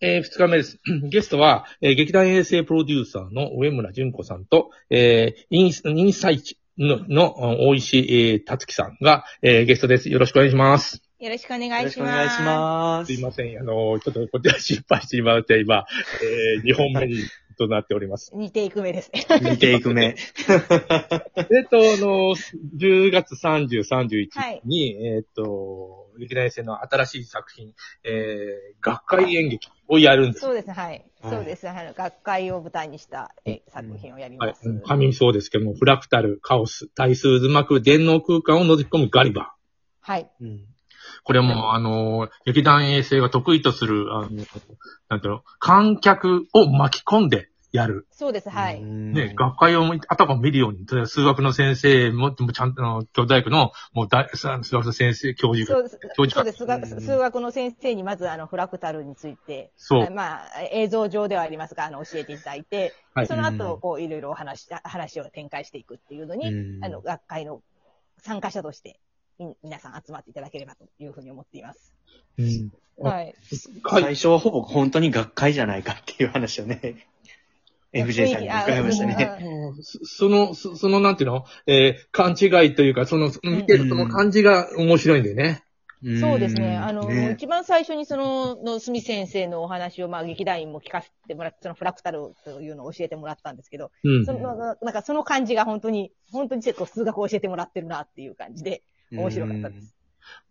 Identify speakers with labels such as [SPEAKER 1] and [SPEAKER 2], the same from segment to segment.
[SPEAKER 1] えー、二日目です。ゲストは、えー劇団衛星プロデューサーの上村淳子さんと、えー、インスインサイチの、の、大石、えー、達樹さんが、えー、ゲストです。よろしくお願いします。
[SPEAKER 2] よろしくお願
[SPEAKER 3] よろ
[SPEAKER 2] いします。
[SPEAKER 3] しくお願いしますす。
[SPEAKER 1] いません。あの、ちょっとこちら失敗してしまって、今、えー、2本目にとなっております。
[SPEAKER 2] 似ていく目ですね。
[SPEAKER 3] 見ていく目。
[SPEAKER 1] えっと、あの、10月30、31
[SPEAKER 2] はい
[SPEAKER 1] に、えっと、劇団衛星の新しい作品、えー、学会演劇をやるんです。
[SPEAKER 2] そうですね、はい。
[SPEAKER 3] はい
[SPEAKER 2] そうです。あの学会を舞台にしたえ作品をやり
[SPEAKER 1] はい
[SPEAKER 2] ます。。
[SPEAKER 1] 紙そうですけども、フラクタル、カオス、対数渦巻く電脳空間を覗き込むガリバー。
[SPEAKER 2] はい。
[SPEAKER 3] うん
[SPEAKER 1] これも、あの、劇団衛星が得意とする、あの、なんていうの、観客を巻き込んでやる。
[SPEAKER 2] そうです、はい。
[SPEAKER 1] ね、学会を見頭を見るように、例えば数学の先生も、もちゃんと、あの京大学の、もう大、数学の先生、教授が、
[SPEAKER 2] そうです。
[SPEAKER 1] 教授が
[SPEAKER 2] そうです。数学の先生にまずあのフラクタルについて、
[SPEAKER 1] そう
[SPEAKER 2] まあ映像上ではありますが、あの教えていただいて、
[SPEAKER 1] はい
[SPEAKER 2] その後
[SPEAKER 3] うん
[SPEAKER 2] こういろいろお話し話を展開していくっていうのに、
[SPEAKER 3] うん
[SPEAKER 2] あの学会の参加者としてみ皆さん集まっていただければというふうに思っています。
[SPEAKER 1] うんあ
[SPEAKER 2] はい。
[SPEAKER 1] はい。
[SPEAKER 3] 最初はほぼ本当に学会じゃないかっていう話をね、FJ さんに伺いましたね。
[SPEAKER 1] そその、そその、なんていうの？えー勘違いというか、その、見てるその感じが面白いんだよね。
[SPEAKER 2] そうですね。あの、
[SPEAKER 3] ね
[SPEAKER 2] 一番最初にその、のすみ先生のお話を、まあ、劇団員も聞かせてもらって、そのフラクタルというのを教えてもらったんですけど、
[SPEAKER 1] うん
[SPEAKER 2] そ。の、ななんかその感じが本当に、本当に結構数学を教えてもらってるなっていう感じで、面白かったです。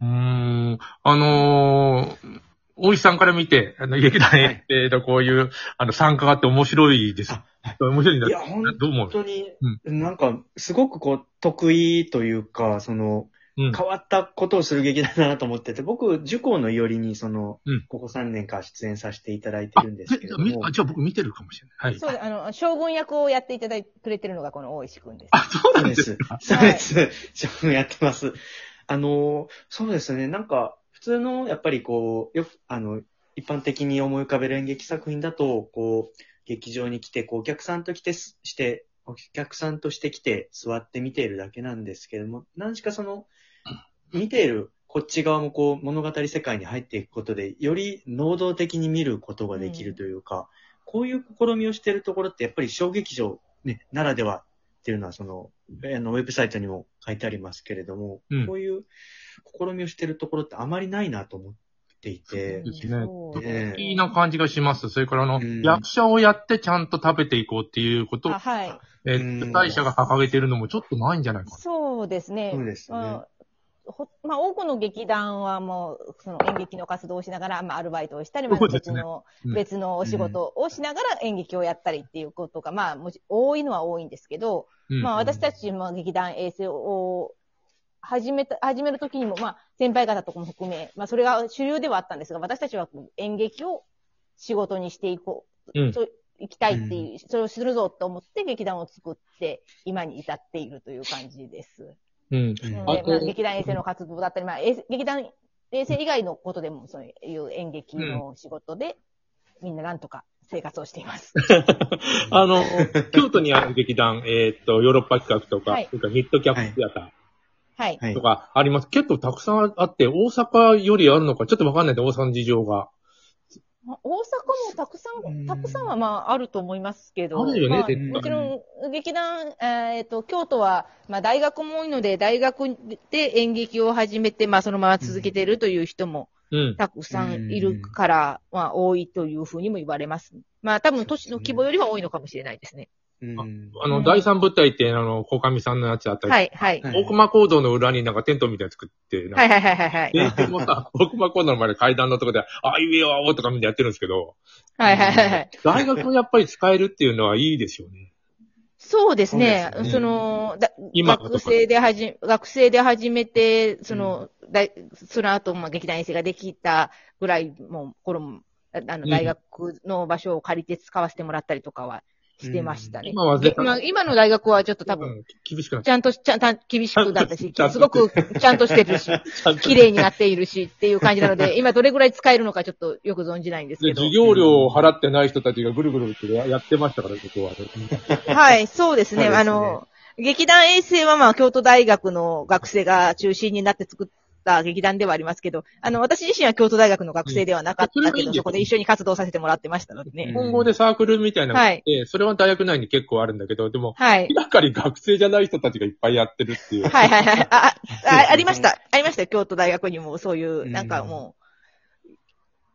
[SPEAKER 1] うーん。あのー、大石さんから見て、あの、劇団衛星のこういう、あの、参加があって面白いです。面白いんだ
[SPEAKER 3] いや、本当に、なんか、すごくこう、得意というか、その、
[SPEAKER 1] うん。
[SPEAKER 3] 変わったことをする劇団だなと思ってて、僕、受講のよりに、その、
[SPEAKER 1] うん
[SPEAKER 3] ここ3年間出演させていただいて
[SPEAKER 1] あ、
[SPEAKER 3] るんですけれども
[SPEAKER 1] みあ、じゃあ僕見てるかもしれない。はい。
[SPEAKER 2] そうで、あの、将軍役をやっていただいてくれてるのがこの大石くんです。
[SPEAKER 1] あ、そうなんで
[SPEAKER 3] そうですす。そうです。自分やってます。あの、そうですね。なんか、普通の、やっぱりこう、よく、あの、一般的に思い浮かべる演劇作品だと、こう、劇場に来て、こう、お客さんと来てす、して、お客さんとして来て、座って見ているだけなんですけれども、何しかその、見ているこっち側もこう、物語世界に入っていくことで、より能動的に見ることができるというか、こういう試みをしているところって、やっぱり小劇場、ね、ならではっていうのは、その、あの、ウェブサイトにも書いてありますけれども、
[SPEAKER 1] うん
[SPEAKER 3] こういう試みをしているところってあまりないなと思っていて
[SPEAKER 1] そう、ですねいいな感じがします。それからあの、
[SPEAKER 3] うん
[SPEAKER 1] 役者をやってちゃんと食べていこうっていうこと
[SPEAKER 2] はい。
[SPEAKER 1] え
[SPEAKER 3] うん
[SPEAKER 1] ー、主催者が掲げてるのもちょっとないんじゃないかな。
[SPEAKER 2] そうですね。
[SPEAKER 3] そうですね
[SPEAKER 2] まあほまあ、多くの劇団はもう、その演劇の活動をしながら、まあ、アルバイトをしたり、まあ別の、
[SPEAKER 1] うん。
[SPEAKER 2] 別のお仕事をしながら演劇をやったりっていうことが、まあ、もち多いのは多いんですけど、
[SPEAKER 1] うん
[SPEAKER 2] まあ、私たちも劇団衛星を始めた、始めるときにも、まあ、先輩方とかも含め、まあ、それが主流ではあったんですが、私たちは演劇を仕事にしていこう、
[SPEAKER 1] うん。
[SPEAKER 2] 行きたいっていう、それをするぞと思って劇団を作って、今に至っているという感じです。
[SPEAKER 1] うん。
[SPEAKER 2] まあ、劇団衛星の活動だったり、まあ、衛劇団衛星以外のことでも、そういう演劇の仕事で、みんななんとか生活をしています。
[SPEAKER 1] あの、京都にある劇団、えーっと、ヨーロッパ企画とか、
[SPEAKER 2] はい
[SPEAKER 1] それからミッドキャップシアタ
[SPEAKER 2] はい。
[SPEAKER 3] はい
[SPEAKER 1] ーと。かあります。結構たくさんあって、大阪よりあるのか、ちょっとわかんないんで、大阪の事情が。
[SPEAKER 2] まあ大阪もたくさ
[SPEAKER 3] うん
[SPEAKER 2] ん、たくさんはまああると思いますけど、
[SPEAKER 1] あるよね
[SPEAKER 2] まあもちろん劇団、えっ、と、京都は、まあ大学も多いので、大学で演劇を始めて、まあそのまま続けているという人も
[SPEAKER 1] うん。
[SPEAKER 2] たくさんいるから、まあ多いというふうにも言われます。まあ多分都市の規模よりは多いのかもしれないですね。
[SPEAKER 3] うん
[SPEAKER 1] あの、
[SPEAKER 2] うん
[SPEAKER 1] 第三舞台って、あの、小上さんのやつあったり、
[SPEAKER 2] はい、はい。
[SPEAKER 3] はい
[SPEAKER 1] 大熊講堂の裏になんかテントみたいなの作って、なんか
[SPEAKER 2] はいはいはいはいはい。
[SPEAKER 1] で、でもさ、大熊講堂の前で階段のとこで、あいうえおとかみんなやってるんですけど、
[SPEAKER 2] はいはいはいはい。
[SPEAKER 1] 大学もやっぱり使えるっていうのはいいですよね。
[SPEAKER 2] そうですね。そ
[SPEAKER 3] そうですよね
[SPEAKER 2] の、だ
[SPEAKER 1] 今
[SPEAKER 2] 学生ではじ、学生で始めて、その、だいその後、まあ、劇団衛星ができたぐらい、もう、頃も、ああの、
[SPEAKER 1] うん
[SPEAKER 2] 大学の場所を借りて使わせてもらったりとかはしてましたね。
[SPEAKER 1] 今は絶対
[SPEAKER 2] 今今の大学はちょっと多分、
[SPEAKER 1] うん厳しくなっ
[SPEAKER 2] ちゃんと、ちゃんと、厳しくだったし すごくちゃんとしてるし、綺麗になっているしっていう感じなので、今どれぐらい使えるのかちょっとよく存じないんです
[SPEAKER 1] で
[SPEAKER 2] けど。
[SPEAKER 1] 授業料を払ってない人たちがぐるぐるってやってましたから、ここは。
[SPEAKER 2] はい、そうですね。
[SPEAKER 3] すね
[SPEAKER 2] あの、劇団衛星はまあ、京都大学の学生が中心になって作っった劇団ではありますけど、あの、私自身は京都大学の学生ではなかったけど、
[SPEAKER 1] うんそ
[SPEAKER 2] こで一緒に活動させてもらってましたのでね。
[SPEAKER 3] うん
[SPEAKER 1] 今後でサークルみたいなのがあって、それは大学内に結構あるんだけど、でも、
[SPEAKER 2] はい。
[SPEAKER 1] 明らかに学生じゃない人たちがいっぱいやってるっていう。
[SPEAKER 2] はいはいはい。あ、あ、あありました。ありましたよ。京都大学にもそういうう、
[SPEAKER 3] ん
[SPEAKER 2] なんかもう、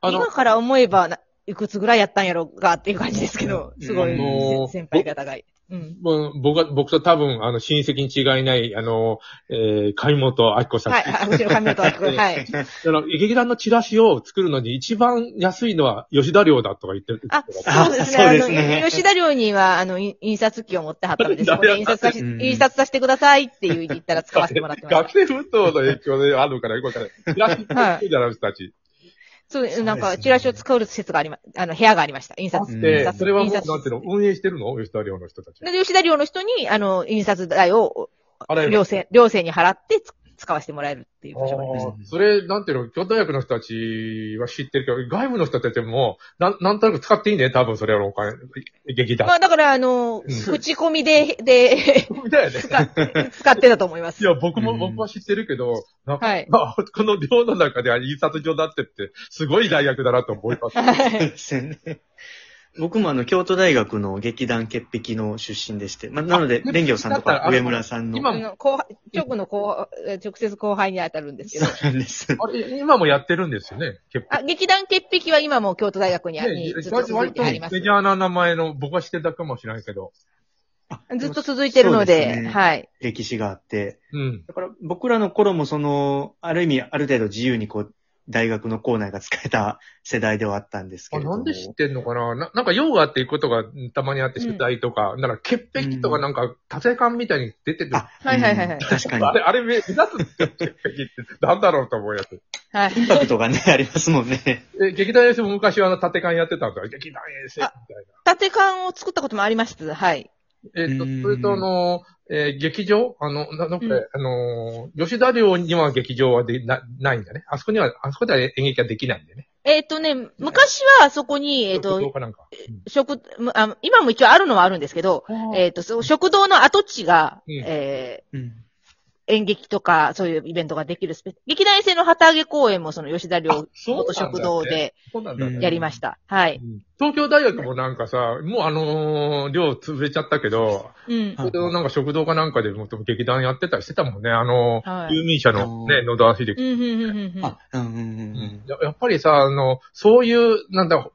[SPEAKER 1] あの
[SPEAKER 2] 今、から思えばな、いくつぐらいやったんやろがっていう感じですけど、すごい、
[SPEAKER 3] あ
[SPEAKER 1] のー
[SPEAKER 2] 先輩方が。うん。
[SPEAKER 1] もう僕は、僕と多分、あの、親戚に違いない、あの、えー、貝本明子さん。
[SPEAKER 2] はい、はい、うちの髪の毛は聞こえはい。
[SPEAKER 1] あの、劇団のチラシを作るのに一番安いのは吉田寮だとか言ってる。
[SPEAKER 2] あ、
[SPEAKER 3] あ
[SPEAKER 2] そうですね。
[SPEAKER 3] そう
[SPEAKER 2] あ
[SPEAKER 3] ですね
[SPEAKER 2] の、吉田寮には、あの、印印刷機を持ってはったので、そこで印刷さし、
[SPEAKER 3] うん
[SPEAKER 2] 印刷させてくださいっていう言ったら使わせてもらってました
[SPEAKER 1] 学。生奮闘の影響であるのからよくわからない。チラシ作るじゃない人たち。
[SPEAKER 2] そう、なんか、チラシを使う施設がありま、あの、部屋がありました。印刷。
[SPEAKER 3] うん
[SPEAKER 1] でそれはなんていうの、運営してるの？吉田寮の人たち。
[SPEAKER 2] で、吉田寮の人に、あの、印刷代を、
[SPEAKER 1] 払える
[SPEAKER 2] 寮生、寮生に払ってつ使わせてもらえるっていう場所がありまし
[SPEAKER 1] あーそれ、なんていうの、京都大学の人たちは知ってるけど、外部の人たちも、なん、なんとなく使っていいね、多分それはお金、劇
[SPEAKER 2] た。ま
[SPEAKER 1] 団。
[SPEAKER 2] あ、だから、あの、
[SPEAKER 1] ん
[SPEAKER 2] 口コミで、で、
[SPEAKER 1] だよね。
[SPEAKER 2] 使って、使ってたと思います。
[SPEAKER 1] いや、僕も、
[SPEAKER 3] うん
[SPEAKER 1] 僕は知ってるけど、なんか、
[SPEAKER 2] はい。
[SPEAKER 1] あこの寮の中では印刷所だってって、すごい大学だなと思います。
[SPEAKER 2] はい。
[SPEAKER 3] ですよね。僕もあの、京都大学の劇団潔癖の出身でして、まあ、なので、
[SPEAKER 1] あ
[SPEAKER 3] 蓮行さんと
[SPEAKER 1] だったらあの
[SPEAKER 3] か上村さんの。
[SPEAKER 1] 今
[SPEAKER 2] あの後輩、直の後輩、直接後輩に当たるんですけど。
[SPEAKER 3] そうなんです。
[SPEAKER 1] あれ、今もやってるんですよね、結構。
[SPEAKER 2] あ、劇団潔癖は今も京都大学にあずっと続い
[SPEAKER 1] 割と
[SPEAKER 2] てあります
[SPEAKER 1] メ。ジャーな名前の、僕は知ってたかもしれないけど。
[SPEAKER 2] ずっと続いてるの
[SPEAKER 3] そう
[SPEAKER 2] で、
[SPEAKER 3] ですね
[SPEAKER 2] はい。
[SPEAKER 3] 歴史があって。
[SPEAKER 1] うん。
[SPEAKER 3] だから僕らの頃もその、ある意味ある程度自由にこう、大学の校内が使えた世代ではあったんですけども。
[SPEAKER 1] なんで知ってんのかな？ななんか用があって行くことがうんたまにあって取材とか、だから潔癖とかなんか、達成感みたいに出てる。
[SPEAKER 3] あ、
[SPEAKER 2] はいはいはいはい
[SPEAKER 3] うん確かに
[SPEAKER 1] あ。れ、あれ目立つんですよ、潔癖って。なんだろうと思うやつ。
[SPEAKER 2] はい。
[SPEAKER 3] インパクトがね、ありますもんね。
[SPEAKER 1] え、劇団衛星も昔はあの、縦感やってたんだよ。劇団衛星みたいな。
[SPEAKER 2] 縦缶を作ったこともあります。はい。
[SPEAKER 1] えっと、
[SPEAKER 3] うん
[SPEAKER 1] それとあの、えー劇場？あの、ななんか、
[SPEAKER 2] うん
[SPEAKER 1] あのー、吉田寮には劇場はでなないんだね。あそこには、あそこでは演劇はできないんだよね。
[SPEAKER 2] えっ、とね、昔はあそこに、えっ、と、
[SPEAKER 1] どうかなんか。
[SPEAKER 2] 食、むあ今も一応あるのはあるんですけど、えっ、と、食堂の跡地が、
[SPEAKER 1] うん
[SPEAKER 2] えー
[SPEAKER 3] うん。
[SPEAKER 2] 演劇とか、そういうイベントができるスペ劇団衛星の旗揚げ公演もその吉田寮元食堂で
[SPEAKER 1] そうなんだね。
[SPEAKER 2] やりました。はい。
[SPEAKER 1] 東京大学もなんかさ、もうあのー寮潰れちゃったけど、
[SPEAKER 2] うん。
[SPEAKER 1] それでなんか食堂かなんかでも劇団やってたりしてたもんね。あのー、
[SPEAKER 2] はい
[SPEAKER 1] 有民者のね、野田秀樹。
[SPEAKER 2] うん、うん、うん、うん
[SPEAKER 1] ややっぱりさ、あの、そういう、なんだ、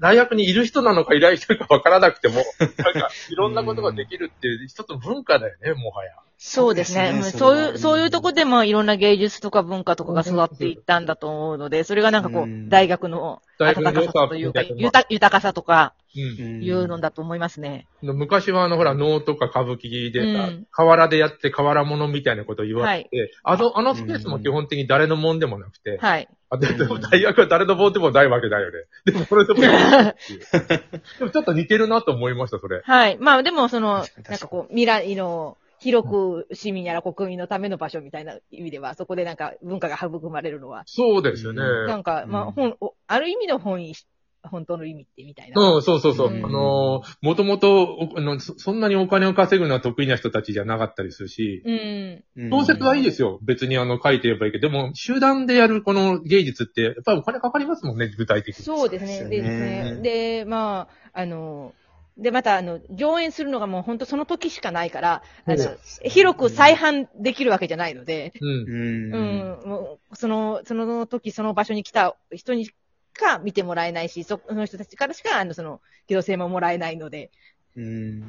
[SPEAKER 1] 大学にいる人なのかいない人かわからなくても、なんか、いろんなことができるっていう一つの文化だよね、もはや。
[SPEAKER 2] そうですね。うんそういう、そういうとこでもいろんな芸術とか文化とかが育っていったんだと思うので、それがなんかこう、
[SPEAKER 3] うん
[SPEAKER 2] 大学の
[SPEAKER 1] 大
[SPEAKER 2] 温か
[SPEAKER 1] 学の良さ
[SPEAKER 2] さというか、豊豊かさとか。いうのだと思いますね。
[SPEAKER 1] 昔はあの、ほら、能とか歌舞伎でさ、
[SPEAKER 2] うん
[SPEAKER 1] 河原でやって河原物みたいなことを言われて、あの、あのスペースも基本的に誰のもんでもなくて、
[SPEAKER 2] はい。
[SPEAKER 1] あででも大学は誰のもんでもないわけだよね。でもそれでも でもちょっと似てるなと思いました、それ。
[SPEAKER 2] はい。まあでもそのなんかこう、未来の、広く市民やら国民のための場所みたいな意味では、そこでなんか文化が育まれるのは、
[SPEAKER 1] そうですよね。
[SPEAKER 3] うん
[SPEAKER 2] なんか、まあ、
[SPEAKER 3] うん
[SPEAKER 2] 本、おある意味の本意、本当の意味ってみたいな。
[SPEAKER 1] うん、そうそうそう。
[SPEAKER 2] うん
[SPEAKER 1] あのー、もともと、あの、そそんなにお金を稼ぐのは得意な人たちじゃなかったりするし、
[SPEAKER 2] うん。
[SPEAKER 3] うん
[SPEAKER 1] 小説はいいですよ。別にあの、書いてればいいけど、でも、集団でやるこの芸術って、やっぱりお金かかりますもんね、具体的に。
[SPEAKER 2] そうですね。で
[SPEAKER 3] ですよね
[SPEAKER 2] ね。で、まあ、あの、で、また、あの、上演するのがもう本当その時しかないから、あの広く再販できるわけじゃないので、
[SPEAKER 1] うん。
[SPEAKER 3] うん。
[SPEAKER 2] うん、もう、その、その時その場所に来た人にしか見てもらえないし、そその人たちからしか、あの、その、機動性ももらえないので、
[SPEAKER 3] うん。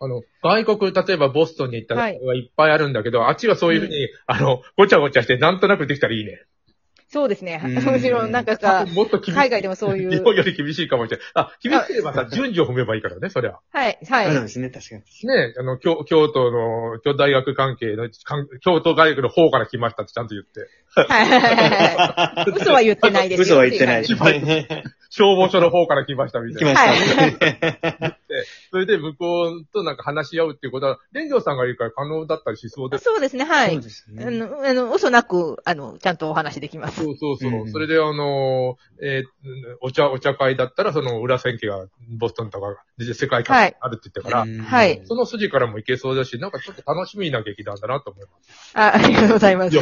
[SPEAKER 1] あの、外国、例えばボストンに行ったら、
[SPEAKER 2] はい
[SPEAKER 1] いっぱいあるんだけど、あっちがそういうふうに、あの、ごちゃごちゃして、なんとなくできたらいいね。
[SPEAKER 2] そうですね。
[SPEAKER 3] うん
[SPEAKER 2] もちろん、なんかさ、
[SPEAKER 1] もっと厳しい。
[SPEAKER 2] 海外でもそういう
[SPEAKER 1] 日本より厳しいかもしれない。あ、厳しければさ、順序を踏めばいいからね、そりゃ。
[SPEAKER 2] はい、はい。
[SPEAKER 3] そうですね、確かに。
[SPEAKER 1] ねあの、京京都の、京都大学関係の、京都大学の方から来ましたってちゃんと言って。
[SPEAKER 2] はいはいはいはい。嘘は言ってないですよ。
[SPEAKER 3] 嘘は言ってない。
[SPEAKER 1] 消防署の方から来ましたみた
[SPEAKER 3] 来
[SPEAKER 1] いな。
[SPEAKER 3] ました
[SPEAKER 1] それで向こうとなんか話し合うっていうことは、連城さんがいるから可能だったりしそうです。
[SPEAKER 2] そうですね、はい。
[SPEAKER 3] そうですね。
[SPEAKER 2] あの、あの、嘘なく、あの、ちゃんとお話できます。
[SPEAKER 1] そうそうそう。
[SPEAKER 3] うん
[SPEAKER 1] それで、あの、えーお茶、お茶会だったら、その裏千家がボストンとか、で世界観あるって言ってから、
[SPEAKER 3] うん
[SPEAKER 2] はい
[SPEAKER 1] その筋からもいけそうだし、なんかちょっと楽しみな劇団だなと思います。
[SPEAKER 2] あありがとうございます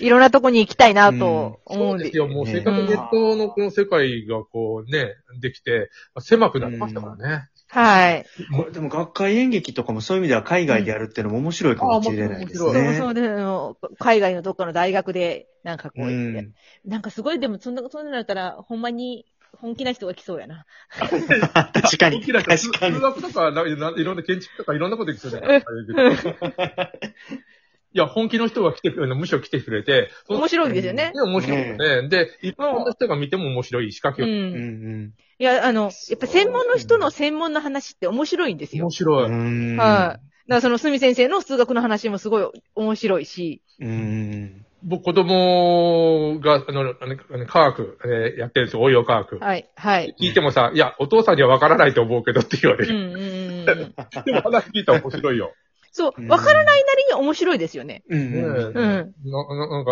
[SPEAKER 1] い
[SPEAKER 2] ろんなとこに行きたいなと
[SPEAKER 1] そ
[SPEAKER 2] 思うんで。
[SPEAKER 1] うですよ。もう
[SPEAKER 3] ね
[SPEAKER 1] せっかくネットのこの世界がこうね、できて、狭くなりましたからね。
[SPEAKER 2] はい。
[SPEAKER 3] これでも学会演劇とかもそういう意味では海外でやるっていうのも面白いかもしれないです
[SPEAKER 1] うんあ
[SPEAKER 3] ね。
[SPEAKER 2] そうそうで、あの海外のどっかの大学で、なんかこう
[SPEAKER 3] う
[SPEAKER 2] 言って、
[SPEAKER 3] ん。
[SPEAKER 2] なんかすごい、でもそんな、そんなのやったら、ほんまに、本気な人が来そうやな。
[SPEAKER 3] 確かに。
[SPEAKER 1] 大きな
[SPEAKER 3] 確かに
[SPEAKER 1] 数。学とかな、ないろんな建築とかいろんなことできそうじゃないいや、本気の人が来てくれるの、むしろ来てくれて、
[SPEAKER 2] 面白いですよね。
[SPEAKER 1] ね、面白いよね。で、一般の人が見ても面白い仕掛けを。
[SPEAKER 2] うん。
[SPEAKER 3] うんうん。
[SPEAKER 2] いや、あの、やっぱ専門の人の専門の話って面白いんですよ
[SPEAKER 1] 面。白い。
[SPEAKER 3] うん
[SPEAKER 2] はい。だからその、すみ先生の数学の話もすごい面白いし。
[SPEAKER 3] うん。
[SPEAKER 1] 僕、子供が、あの、あの科学、えーやってるんですよ、応用科学。
[SPEAKER 2] はい。はい。
[SPEAKER 1] 聞いてもさ、いや、お父さんには分からないと思うけどって言われる。
[SPEAKER 2] うんうんうんうん。
[SPEAKER 1] でも話聞いたら面白いよ。
[SPEAKER 2] そう、わからないなりに面白いですよね。
[SPEAKER 3] うん
[SPEAKER 1] ねえ
[SPEAKER 3] うん。
[SPEAKER 2] うん。
[SPEAKER 1] なななん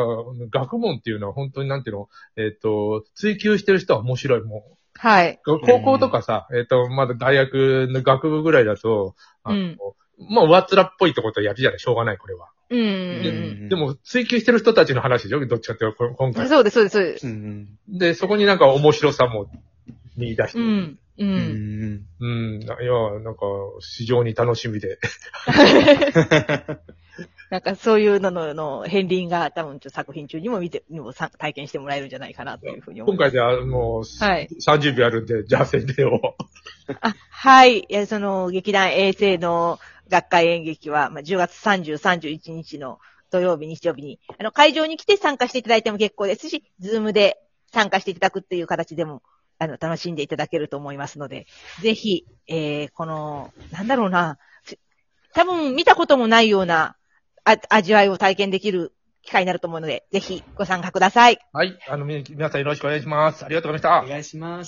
[SPEAKER 1] か、学問っていうのは本当になんていうの、えっ、と、追求してる人は面白い。も
[SPEAKER 2] はい。
[SPEAKER 1] う、高校とかさ、えっ、と、まだ大学の学部ぐらいだと、あの、
[SPEAKER 2] うん
[SPEAKER 1] まあ、上っ面っぽいってことやるじゃない、しょうがない、これは。
[SPEAKER 2] うんうん
[SPEAKER 1] で
[SPEAKER 3] うん
[SPEAKER 1] でも、追求してる人たちの話でしょどっちかっていうと、こ今
[SPEAKER 2] うん。
[SPEAKER 1] 回。
[SPEAKER 2] そうです、そうです、そうです。
[SPEAKER 3] うん
[SPEAKER 1] で、そこになんか面白さも見出してる。
[SPEAKER 2] うん。う。
[SPEAKER 3] うんん。
[SPEAKER 1] うん。いや、なんか、非常に楽しみで。
[SPEAKER 2] なんかそういうのの、の、片鱗が多分作品中にも見て、にもさ体験してもらえるんじゃないかなというふうに思います。
[SPEAKER 1] 今回ではもう、
[SPEAKER 2] はい
[SPEAKER 1] 30秒あるんで、じゃあ宣伝を。
[SPEAKER 2] あ、はい。いやその、劇団衛星の学会演劇は、まあ、10月30、31日の土曜日、日曜日に、あの、会場に来て参加していただいても結構ですし、ズームで参加していただくっていう形でも、あの、楽しんでいただけると思いますので、ぜひ、えー、この、なんだろうな、多分見たこともないような、あ味わいを体験できる機会になると思うので、ぜひご参加ください。
[SPEAKER 1] はい。あの、み皆さんよろしくお願いします。ありがとうございました
[SPEAKER 3] お。願いします。